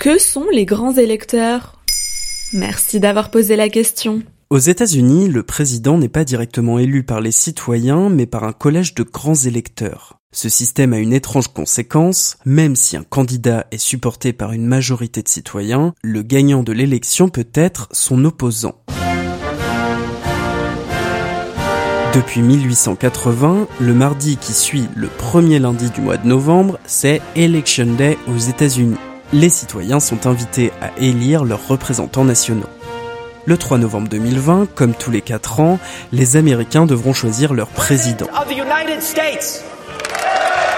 Que sont les grands électeurs? Merci d'avoir posé la question. Aux États-Unis, le président n'est pas directement élu par les citoyens, mais par un collège de grands électeurs. Ce système a une étrange conséquence, même si un candidat est supporté par une majorité de citoyens, le gagnant de l'élection peut être son opposant. Depuis 1880, le mardi qui suit le premier lundi du mois de novembre, c'est Election Day aux États-Unis. Les citoyens sont invités à élire leurs représentants nationaux. Le 3 novembre 2020, comme tous les 4 ans, les Américains devront choisir leur président.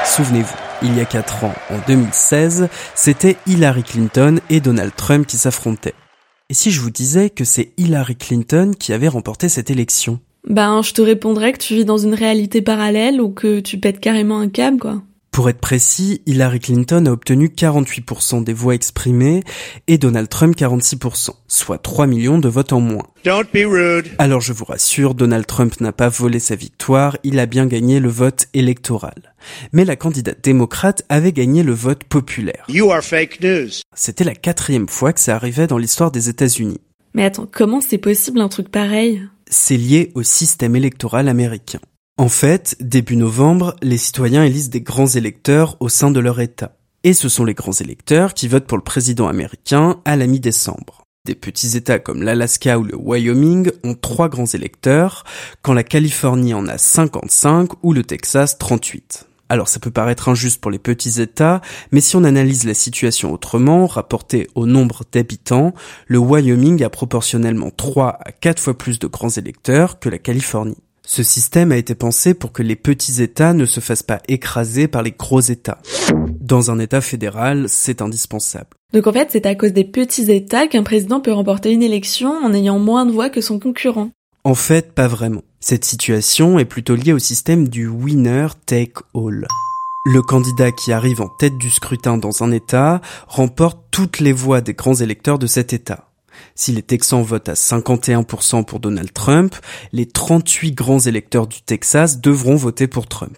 Souvenez-vous, il y a 4 ans, en 2016, c'était Hillary Clinton et Donald Trump qui s'affrontaient. Et si je vous disais que c'est Hillary Clinton qui avait remporté cette élection? Ben, je te répondrais que tu vis dans une réalité parallèle ou que tu pètes carrément un câble, quoi. Pour être précis, Hillary Clinton a obtenu 48% des voix exprimées et Donald Trump 46%, soit 3 millions de votes en moins. Alors je vous rassure, Donald Trump n'a pas volé sa victoire, il a bien gagné le vote électoral. Mais la candidate démocrate avait gagné le vote populaire. C'était la quatrième fois que ça arrivait dans l'histoire des États-Unis. Mais attends, comment c'est possible un truc pareil? C'est lié au système électoral américain. En fait, début novembre, les citoyens élisent des grands électeurs au sein de leur État. Et ce sont les grands électeurs qui votent pour le président américain à la mi-décembre. Des petits États comme l'Alaska ou le Wyoming ont trois grands électeurs, quand la Californie en a 55 ou le Texas 38. Alors ça peut paraître injuste pour les petits États, mais si on analyse la situation autrement, rapportée au nombre d'habitants, le Wyoming a proportionnellement 3 à 4 fois plus de grands électeurs que la Californie. Ce système a été pensé pour que les petits États ne se fassent pas écraser par les gros États. Dans un État fédéral, c'est indispensable. Donc en fait, c'est à cause des petits États qu'un président peut remporter une élection en ayant moins de voix que son concurrent. En fait, pas vraiment. Cette situation est plutôt liée au système du winner take all. Le candidat qui arrive en tête du scrutin dans un État remporte toutes les voix des grands électeurs de cet État. Si les Texans votent à 51% pour Donald Trump, les 38 grands électeurs du Texas devront voter pour Trump.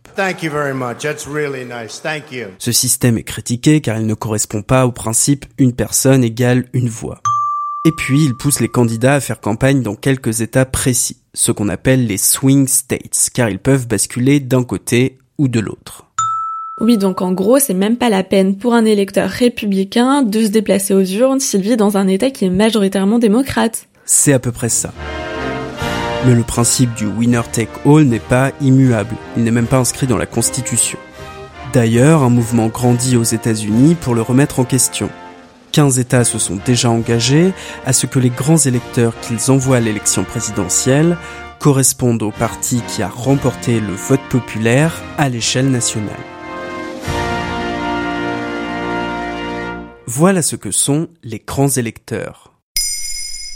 Ce système est critiqué car il ne correspond pas au principe une personne égale une voix. Et puis, il pousse les candidats à faire campagne dans quelques États précis, ce qu'on appelle les swing states, car ils peuvent basculer d'un côté ou de l'autre. Oui, donc en gros, c'est même pas la peine pour un électeur républicain de se déplacer aux urnes s'il vit dans un État qui est majoritairement démocrate. C'est à peu près ça. Mais le principe du winner take all n'est pas immuable, il n'est même pas inscrit dans la Constitution. D'ailleurs, un mouvement grandit aux États-Unis pour le remettre en question. 15 États se sont déjà engagés à ce que les grands électeurs qu'ils envoient à l'élection présidentielle correspondent au parti qui a remporté le vote populaire à l'échelle nationale. Voilà ce que sont les grands électeurs.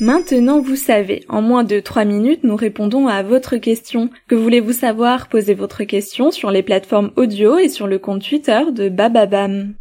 Maintenant, vous savez, en moins de 3 minutes, nous répondons à votre question. Que voulez-vous savoir? Posez votre question sur les plateformes audio et sur le compte Twitter de Bababam.